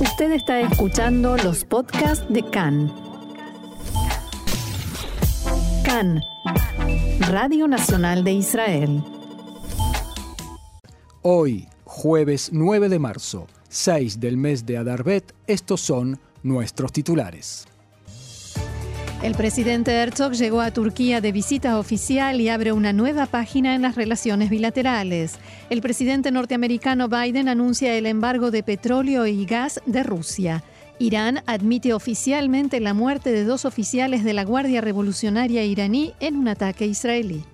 Usted está escuchando los podcasts de CAN. CAN, Radio Nacional de Israel. Hoy, jueves 9 de marzo, 6 del mes de Adarbet, estos son nuestros titulares. El presidente Herzog llegó a Turquía de visita oficial y abre una nueva página en las relaciones bilaterales. El presidente norteamericano Biden anuncia el embargo de petróleo y gas de Rusia. Irán admite oficialmente la muerte de dos oficiales de la Guardia Revolucionaria iraní en un ataque israelí.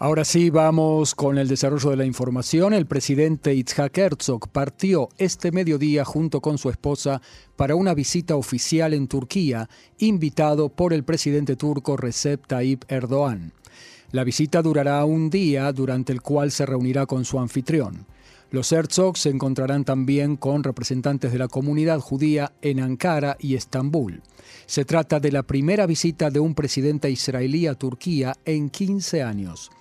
Ahora sí, vamos con el desarrollo de la información. El presidente Itzhak Herzog partió este mediodía junto con su esposa para una visita oficial en Turquía, invitado por el presidente turco Recep Tayyip Erdogan. La visita durará un día, durante el cual se reunirá con su anfitrión. Los Herzog se encontrarán también con representantes de la comunidad judía en Ankara y Estambul. Se trata de la primera visita de un presidente israelí a Turquía en 15 años.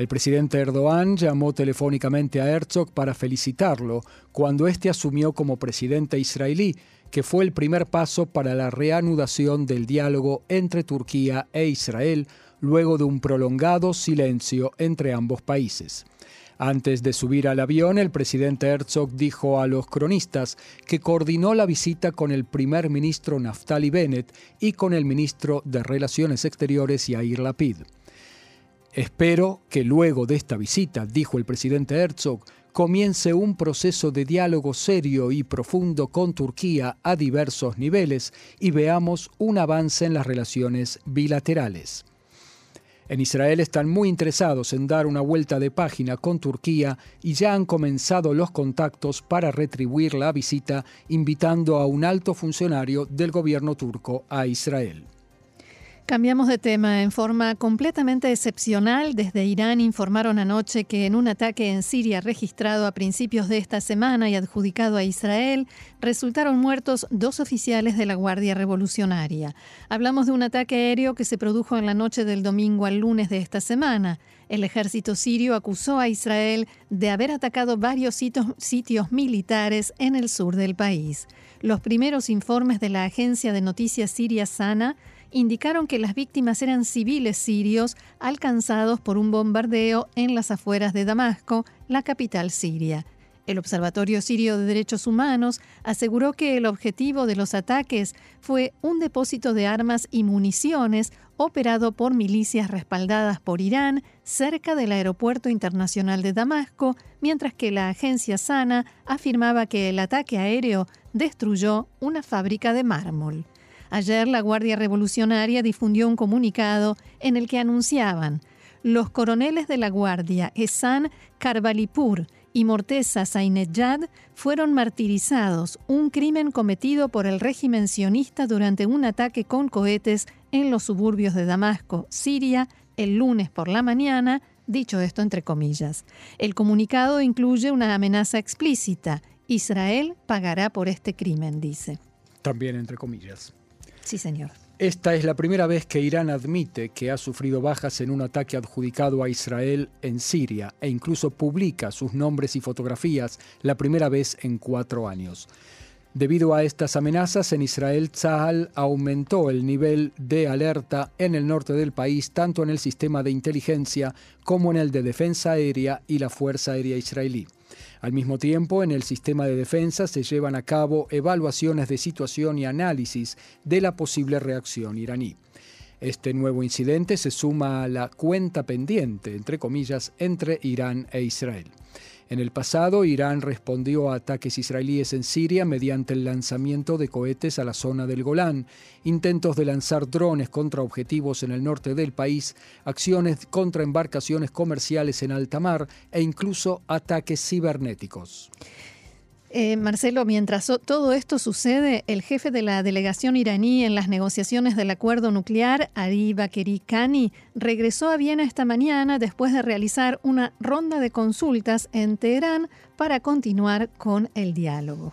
El presidente Erdogan llamó telefónicamente a Herzog para felicitarlo cuando éste asumió como presidente israelí, que fue el primer paso para la reanudación del diálogo entre Turquía e Israel luego de un prolongado silencio entre ambos países. Antes de subir al avión, el presidente Herzog dijo a los cronistas que coordinó la visita con el primer ministro Naftali Bennett y con el ministro de Relaciones Exteriores Yair Lapid. Espero que luego de esta visita, dijo el presidente Herzog, comience un proceso de diálogo serio y profundo con Turquía a diversos niveles y veamos un avance en las relaciones bilaterales. En Israel están muy interesados en dar una vuelta de página con Turquía y ya han comenzado los contactos para retribuir la visita invitando a un alto funcionario del gobierno turco a Israel. Cambiamos de tema. En forma completamente excepcional, desde Irán informaron anoche que en un ataque en Siria registrado a principios de esta semana y adjudicado a Israel, resultaron muertos dos oficiales de la Guardia Revolucionaria. Hablamos de un ataque aéreo que se produjo en la noche del domingo al lunes de esta semana. El ejército sirio acusó a Israel de haber atacado varios sitios, militares en el sur del país. Los primeros informes de la agencia de noticias siria Sana indicaron que las víctimas eran civiles sirios alcanzados por un bombardeo en las afueras de Damasco, la capital siria. El Observatorio Sirio de Derechos Humanos aseguró que el objetivo de los ataques fue un depósito de armas y municiones operado por milicias respaldadas por Irán cerca del Aeropuerto Internacional de Damasco, mientras que la agencia Sana afirmaba que el ataque aéreo destruyó una fábrica de mármol. Ayer la Guardia Revolucionaria difundió un comunicado en el que anunciaban los coroneles de la Guardia Esan Karbalipur y Morteza Zainejad fueron martirizados, un crimen cometido por el régimen sionista durante un ataque con cohetes en los suburbios de Damasco, Siria, el lunes por la mañana, dicho esto entre comillas. El comunicado incluye una amenaza explícita. Israel pagará por este crimen, dice. También entre comillas. Sí, señor. Esta es la primera vez que Irán admite que ha sufrido bajas en un ataque adjudicado a Israel en Siria e incluso publica sus nombres y fotografías la primera vez en cuatro años. Debido a estas amenazas, en Israel Tzahal aumentó el nivel de alerta en el norte del país, tanto en el sistema de inteligencia como en el de defensa aérea y la Fuerza Aérea Israelí. Al mismo tiempo, en el sistema de defensa se llevan a cabo evaluaciones de situación y análisis de la posible reacción iraní. Este nuevo incidente se suma a la cuenta pendiente, entre comillas, entre Irán e Israel. En el pasado, Irán respondió a ataques israelíes en Siria mediante el lanzamiento de cohetes a la zona del Golán, intentos de lanzar drones contra objetivos en el norte del país, acciones contra embarcaciones comerciales en alta mar e incluso ataques cibernéticos. Eh, Marcelo, mientras todo esto sucede, el jefe de la delegación iraní en las negociaciones del acuerdo nuclear, Ali Bakeri Khani, regresó a Viena esta mañana después de realizar una ronda de consultas en Teherán para continuar con el diálogo.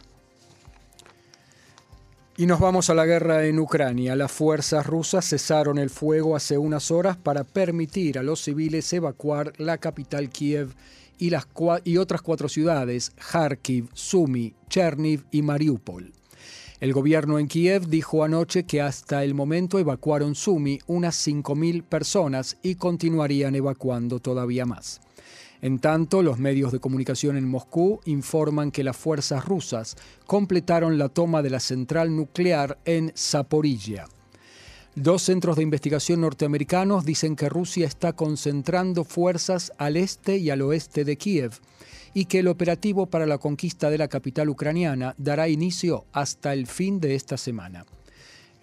Y nos vamos a la guerra en Ucrania. Las fuerzas rusas cesaron el fuego hace unas horas para permitir a los civiles evacuar la capital Kiev y, las y otras cuatro ciudades, Kharkiv, Sumy, Cherniv y Mariupol. El gobierno en Kiev dijo anoche que hasta el momento evacuaron Sumy unas 5.000 personas y continuarían evacuando todavía más. En tanto, los medios de comunicación en Moscú informan que las fuerzas rusas completaron la toma de la central nuclear en Zaporilla. Dos centros de investigación norteamericanos dicen que Rusia está concentrando fuerzas al este y al oeste de Kiev y que el operativo para la conquista de la capital ucraniana dará inicio hasta el fin de esta semana.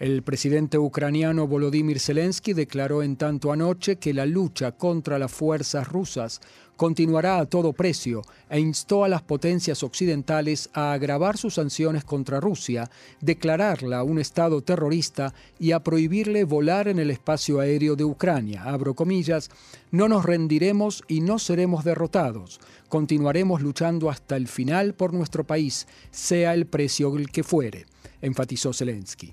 El presidente ucraniano Volodymyr Zelensky declaró en tanto anoche que la lucha contra las fuerzas rusas continuará a todo precio e instó a las potencias occidentales a agravar sus sanciones contra Rusia, declararla un Estado terrorista y a prohibirle volar en el espacio aéreo de Ucrania. Abro comillas, no nos rendiremos y no seremos derrotados. Continuaremos luchando hasta el final por nuestro país, sea el precio el que fuere, enfatizó Zelensky.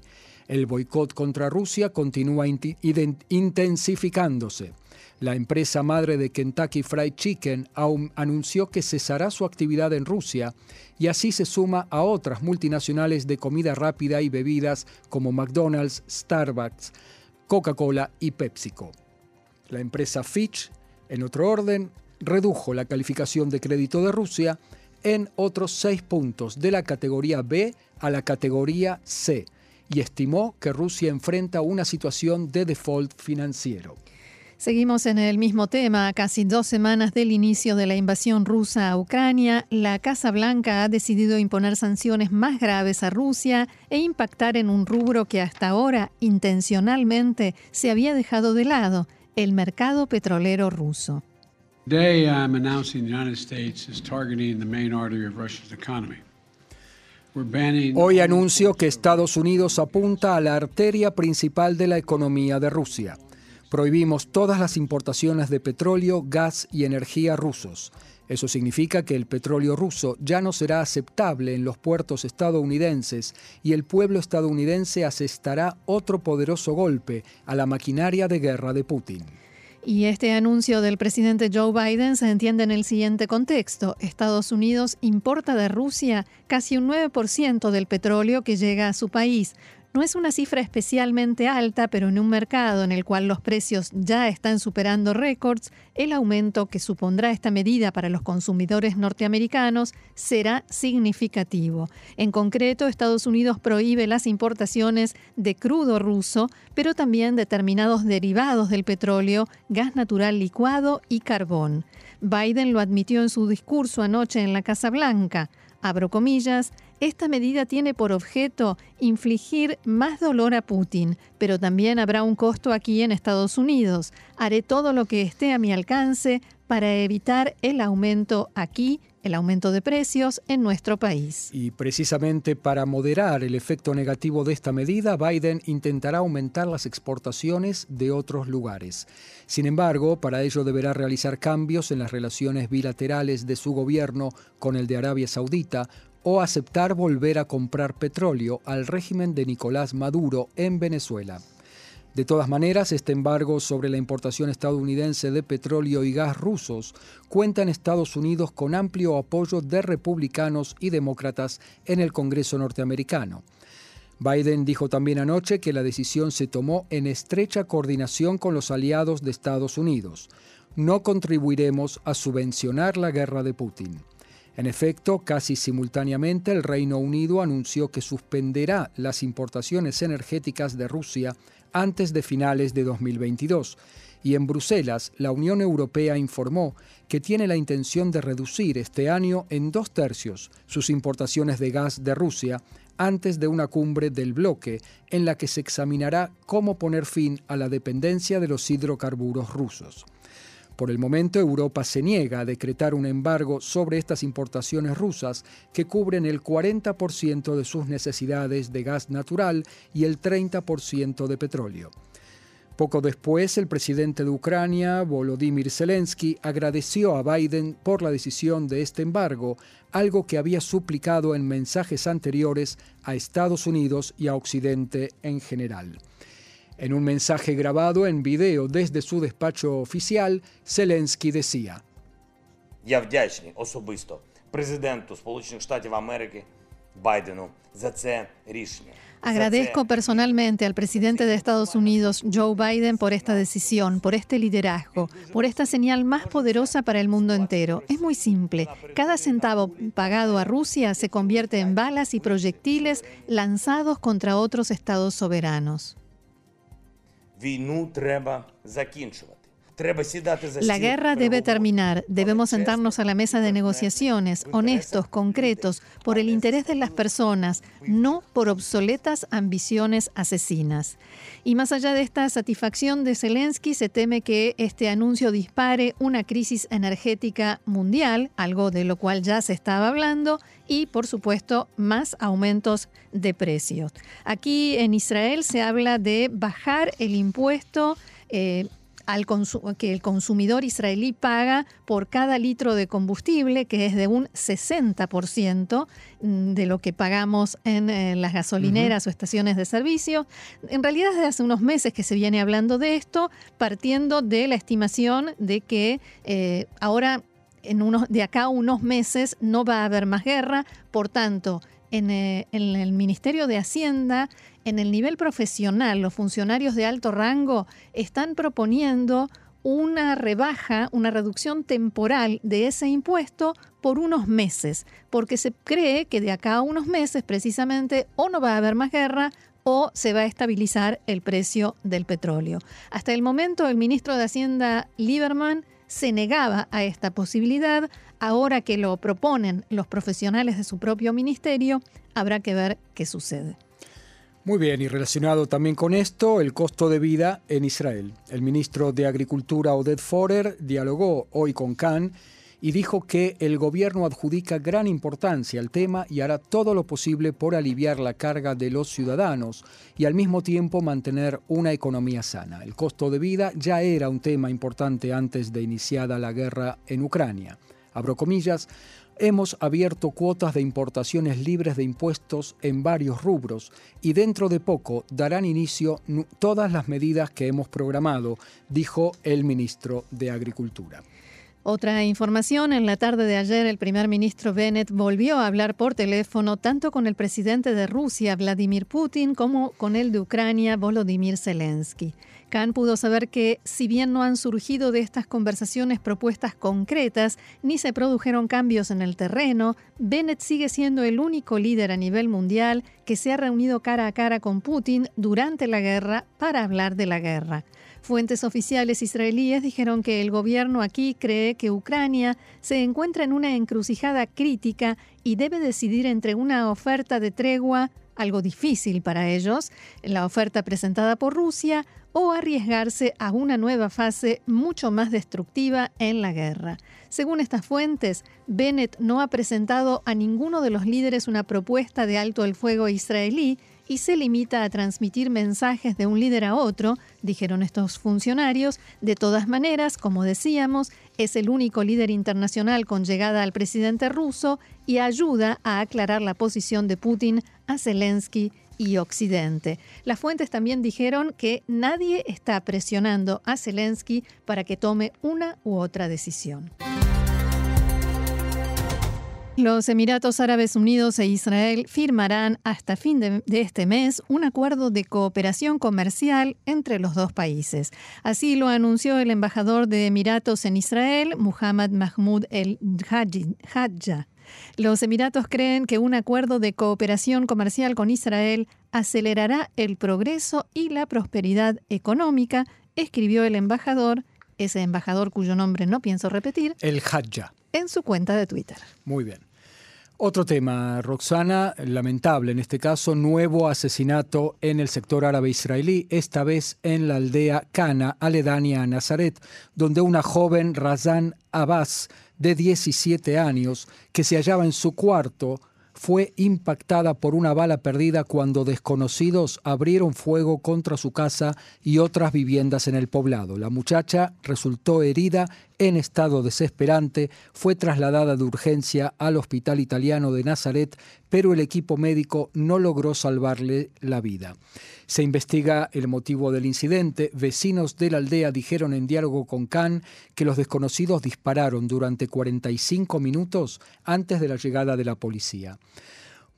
El boicot contra Rusia continúa intensificándose. La empresa madre de Kentucky Fried Chicken anunció que cesará su actividad en Rusia y así se suma a otras multinacionales de comida rápida y bebidas como McDonald's, Starbucks, Coca-Cola y PepsiCo. La empresa Fitch, en otro orden, redujo la calificación de crédito de Rusia en otros seis puntos de la categoría B a la categoría C y estimó que Rusia enfrenta una situación de default financiero. Seguimos en el mismo tema. Casi dos semanas del inicio de la invasión rusa a Ucrania, la Casa Blanca ha decidido imponer sanciones más graves a Rusia e impactar en un rubro que hasta ahora intencionalmente se había dejado de lado, el mercado petrolero ruso. Today I'm announcing the United States is targeting the main artery of Russia's economy. Hoy anuncio que Estados Unidos apunta a la arteria principal de la economía de Rusia. Prohibimos todas las importaciones de petróleo, gas y energía rusos. Eso significa que el petróleo ruso ya no será aceptable en los puertos estadounidenses y el pueblo estadounidense asestará otro poderoso golpe a la maquinaria de guerra de Putin. Y este anuncio del presidente Joe Biden se entiende en el siguiente contexto. Estados Unidos importa de Rusia casi un 9% del petróleo que llega a su país, no es una cifra especialmente alta, pero en un mercado en el cual los precios ya están superando récords, el aumento que supondrá esta medida para los consumidores norteamericanos será significativo. En concreto, Estados Unidos prohíbe las importaciones de crudo ruso, pero también determinados derivados del petróleo, gas natural licuado y carbón. Biden lo admitió en su discurso anoche en la Casa Blanca. Abro comillas, esta medida tiene por objeto infligir más dolor a Putin, pero también habrá un costo aquí en Estados Unidos. Haré todo lo que esté a mi alcance para evitar el aumento aquí el aumento de precios en nuestro país. Y precisamente para moderar el efecto negativo de esta medida, Biden intentará aumentar las exportaciones de otros lugares. Sin embargo, para ello deberá realizar cambios en las relaciones bilaterales de su gobierno con el de Arabia Saudita, o aceptar volver a comprar petróleo al régimen de Nicolás Maduro en Venezuela. De todas maneras, este embargo sobre la importación estadounidense de petróleo y gas rusos cuenta en Estados Unidos con amplio apoyo de republicanos y demócratas en el Congreso norteamericano. Biden dijo también anoche que la decisión se tomó en estrecha coordinación con los aliados de Estados Unidos. No contribuiremos a subvencionar la guerra de Putin. En efecto, casi simultáneamente el Reino Unido anunció que suspenderá las importaciones energéticas de Rusia antes de finales de 2022. Y en Bruselas, la Unión Europea informó que tiene la intención de reducir este año en dos tercios sus importaciones de gas de Rusia antes de una cumbre del bloque en la que se examinará cómo poner fin a la dependencia de los hidrocarburos rusos. Por el momento, Europa se niega a decretar un embargo sobre estas importaciones rusas que cubren el 40% de sus necesidades de gas natural y el 30% de petróleo. Poco después, el presidente de Ucrania, Volodymyr Zelensky, agradeció a Biden por la decisión de este embargo, algo que había suplicado en mensajes anteriores a Estados Unidos y a Occidente en general. En un mensaje grabado en video desde su despacho oficial, Zelensky decía: Я вдячний особисто президенту Сполучених Штатів Америки Байдену за це рішення. Agradezco personalmente al presidente de Estados Unidos, Joe Biden, por esta decisión, por este liderazgo, por esta señal más poderosa para el mundo entero. Es muy simple. Cada centavo pagado a Rusia se convierte en balas y proyectiles lanzados contra otros estados soberanos. Війну треба закінчувати. La guerra debe terminar. Debemos sentarnos a la mesa de negociaciones, honestos, concretos, por el interés de las personas, no por obsoletas ambiciones asesinas. Y más allá de esta satisfacción de Zelensky, se teme que este anuncio dispare una crisis energética mundial, algo de lo cual ya se estaba hablando, y por supuesto más aumentos de precios. Aquí en Israel se habla de bajar el impuesto. Eh, al que el consumidor israelí paga por cada litro de combustible, que es de un 60% mm, de lo que pagamos en eh, las gasolineras o estaciones de servicio. En realidad desde hace unos meses que se viene hablando de esto, partiendo de la estimación de que eh, ahora en unos, de acá a unos meses no va a haber más guerra, por tanto, en, eh, en, el Ministerio de Hacienda en el nivel profesional, los funcionarios de alto rango están proponiendo una rebaja, una reducción temporal de ese impuesto por unos meses, porque se cree que de acá a unos meses precisamente o no va a haber más guerra o se va a estabilizar el precio del petróleo. Hasta el momento el ministro de Hacienda Lieberman se negaba a esta posibilidad. Ahora que lo proponen los profesionales de su propio ministerio, habrá que ver qué sucede. Muy bien, y relacionado también con esto, el costo de vida en Israel. El ministro de Agricultura, Oded Forer, dialogó hoy con Khan y dijo que el gobierno adjudica gran importancia al tema y hará todo lo posible por aliviar la carga de los ciudadanos y al mismo tiempo mantener una economía sana. El costo de vida ya era un tema importante antes de iniciada la guerra en Ucrania. Abro comillas, Hemos abierto cuotas de importaciones libres de impuestos en varios rubros y dentro de poco darán inicio todas las medidas que hemos programado, dijo el ministro de Agricultura. Otra información, en la tarde de ayer el primer ministro Bennett volvió a hablar por teléfono tanto con el presidente de Rusia, Vladimir Putin, como con el de Ucrania, Volodymyr Zelensky. Khan pudo saber que, si bien no han surgido de estas conversaciones propuestas concretas, ni se produjeron cambios en el terreno, Bennett sigue siendo el único líder a nivel mundial que se ha reunido cara a cara con Putin durante la guerra para hablar de la guerra. Fuentes oficiales israelíes dijeron que el gobierno aquí cree que Ucrania se encuentra en una encrucijada crítica y debe decidir entre una oferta de tregua algo difícil para ellos, la oferta presentada por Rusia, o arriesgarse a una nueva fase mucho más destructiva en la guerra. Según estas fuentes, Bennett no ha presentado a ninguno de los líderes una propuesta de alto el fuego israelí y se limita a transmitir mensajes de un líder a otro, dijeron estos funcionarios. De todas maneras, como decíamos, es el único líder internacional con llegada al presidente ruso y ayuda a aclarar la posición de Putin a Zelensky y Occidente. Las fuentes también dijeron que nadie está presionando a Zelensky para que tome una u otra decisión. Los Emiratos Árabes Unidos e Israel firmarán hasta fin de, este mes un acuerdo de cooperación comercial entre los dos países. Así lo anunció el embajador de Emiratos en Israel, Muhammad Mahmoud El Hadja. Los Emiratos creen que un acuerdo de cooperación comercial con Israel acelerará el progreso y la prosperidad económica, escribió el embajador, ese embajador cuyo nombre no pienso repetir, el Hadja, en su cuenta de Twitter. Muy bien. Otro tema, Roxana, lamentable en este caso, nuevo asesinato en el sector árabe israelí, esta vez en la aldea Cana, aledaña a Nazaret, donde una joven, Razan Abbas, de 17 años, que se hallaba en su cuarto, fue impactada por una bala perdida cuando desconocidos abrieron fuego contra su casa y otras viviendas en el poblado. La muchacha resultó herida en estado desesperante, fue trasladada de urgencia al hospital italiano de Nazaret, pero el equipo médico no logró salvarle la vida. Se investiga el motivo del incidente. Vecinos de la aldea dijeron en diálogo con Khan que los desconocidos dispararon durante 45 minutos antes de la llegada de la policía.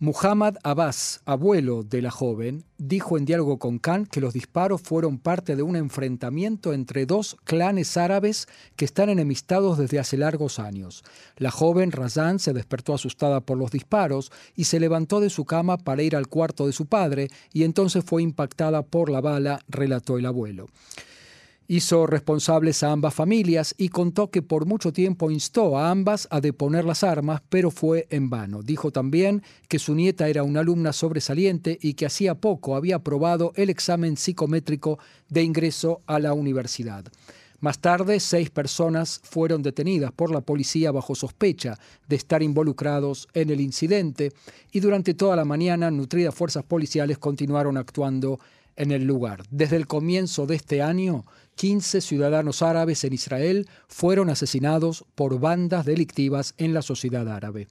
Muhammad Abbas, abuelo de la joven, dijo en diálogo con Khan que los disparos fueron parte de un enfrentamiento entre dos clanes árabes que están enemistados desde hace largos años. La joven Razan se despertó asustada por los disparos y se levantó de su cama para ir al cuarto de su padre y entonces fue impactada por la bala, relató el abuelo hizo responsables a ambas familias y contó que por mucho tiempo instó a ambas a deponer las armas, pero fue en vano. Dijo también que su nieta era una alumna sobresaliente y que hacía poco había aprobado el examen psicométrico de ingreso a la universidad. Más tarde, seis personas fueron detenidas por la policía bajo sospecha de estar involucrados en el incidente y durante toda la mañana nutridas fuerzas policiales continuaron actuando en el lugar. Desde el comienzo de este año, 15 ciudadanos árabes en Israel fueron asesinados por bandas delictivas en la sociedad árabe.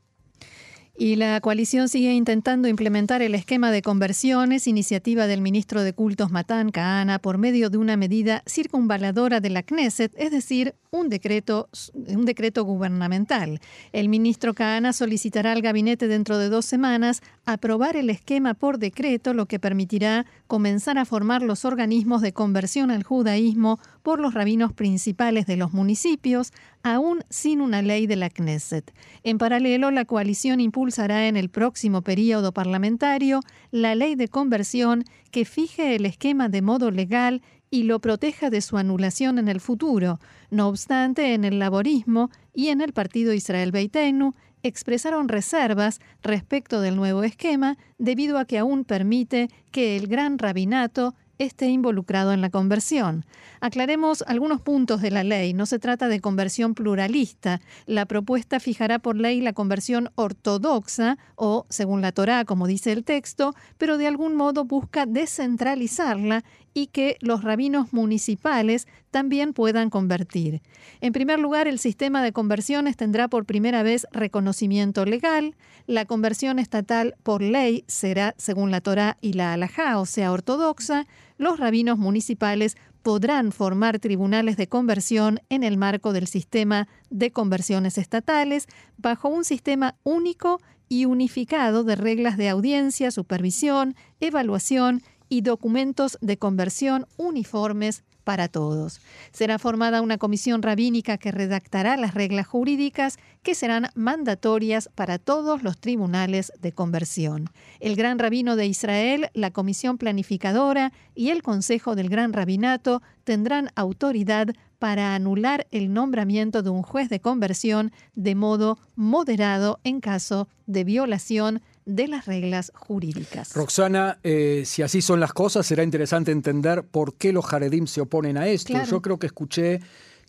Y la coalición sigue intentando implementar el esquema de conversiones, iniciativa del ministro de Cultos Matán Kahana, por medio de una medida circunvaladora de la Knesset, es decir, un decreto, un decreto gubernamental. El ministro Kahana solicitará al gabinete dentro de dos semanas aprobar el esquema por decreto, lo que permitirá comenzar a formar los organismos de conversión al judaísmo por los rabinos principales de los municipios, aún sin una ley de la Knesset. En paralelo, la coalición impulsará en el próximo período parlamentario la ley de conversión que fije el esquema de modo legal y lo proteja de su anulación en el futuro. No obstante, en el laborismo y en el partido Israel Beitenu expresaron reservas respecto del nuevo esquema debido a que aún permite que el gran rabinato esté involucrado en la conversión. Aclaremos algunos puntos de la ley. No se trata de conversión pluralista. La propuesta fijará por ley la conversión ortodoxa o, según la Torá, como dice el texto, pero de algún modo busca descentralizarla y que los rabinos municipales también puedan convertir. En primer lugar, el sistema de conversiones tendrá por primera vez reconocimiento legal. La conversión estatal por ley será según la Torá y la Alajá, o sea, ortodoxa. Los rabinos municipales podrán formar tribunales de conversión en el marco del sistema de conversiones estatales bajo un sistema único y unificado de reglas de audiencia, supervisión, evaluación y documentos de conversión uniformes para todos. Será formada una comisión rabínica que redactará las reglas jurídicas que serán mandatorias para todos los tribunales de conversión. El Gran Rabino de Israel, la Comisión Planificadora y el Consejo del Gran Rabinato tendrán autoridad para anular el nombramiento de un juez de conversión de modo moderado en caso de violación de las reglas jurídicas. Roxana, eh, si así son las cosas, será interesante entender por qué los Jaredim se oponen a esto. Yo creo que escuché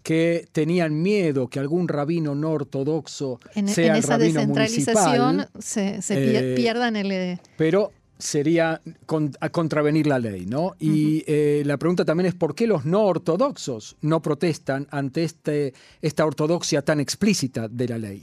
que tenían miedo que algún rabino no ortodoxo en, sea esa el rabino descentralización se, eh, pierdan el... Eh, pero sería contravenir la ley, ¿no? Y la pregunta también es por qué los no ortodoxos no protestan ante este, esta ortodoxia tan explícita de la ley.